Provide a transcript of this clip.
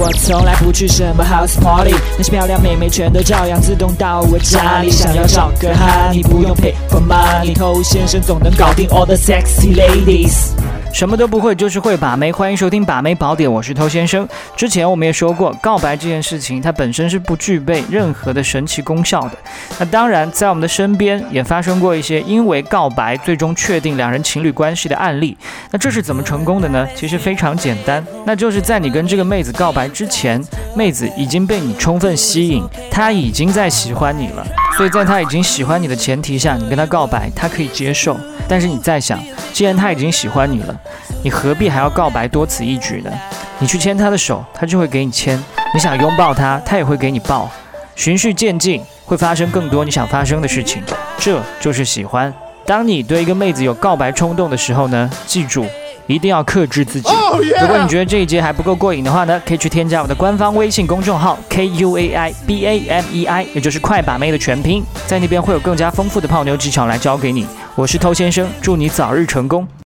我从来不去什么 house party，那些漂亮妹妹全都照样自动到我家里。想要找个哈，你不用 pay for money，偷先生总能搞定 all the sexy ladies。什么都不会，就是会把妹。欢迎收听《把妹宝典》，我是偷先生。之前我们也说过，告白这件事情，它本身是不具备任何的神奇功效的。那当然，在我们的身边也发生过一些因为告白最终确定两人情侣关系的案例。那这是怎么成功的呢？其实非常简单，那就是在你跟这个妹子告白之前，妹子已经被你充分吸引，她已经在喜欢你了。所以在她已经喜欢你的前提下，你跟她告白，她可以接受。但是你再想，既然他已经喜欢你了，你何必还要告白多此一举呢？你去牵他的手，他就会给你牵；你想拥抱他，他也会给你抱。循序渐进，会发生更多你想发生的事情。这就是喜欢。当你对一个妹子有告白冲动的时候呢，记住一定要克制自己。如果你觉得这一节还不够过瘾的话呢，可以去添加我的官方微信公众号 K U A I B A M E I，也就是快把妹的全拼，在那边会有更加丰富的泡妞技巧来教给你。我是偷先生，祝你早日成功。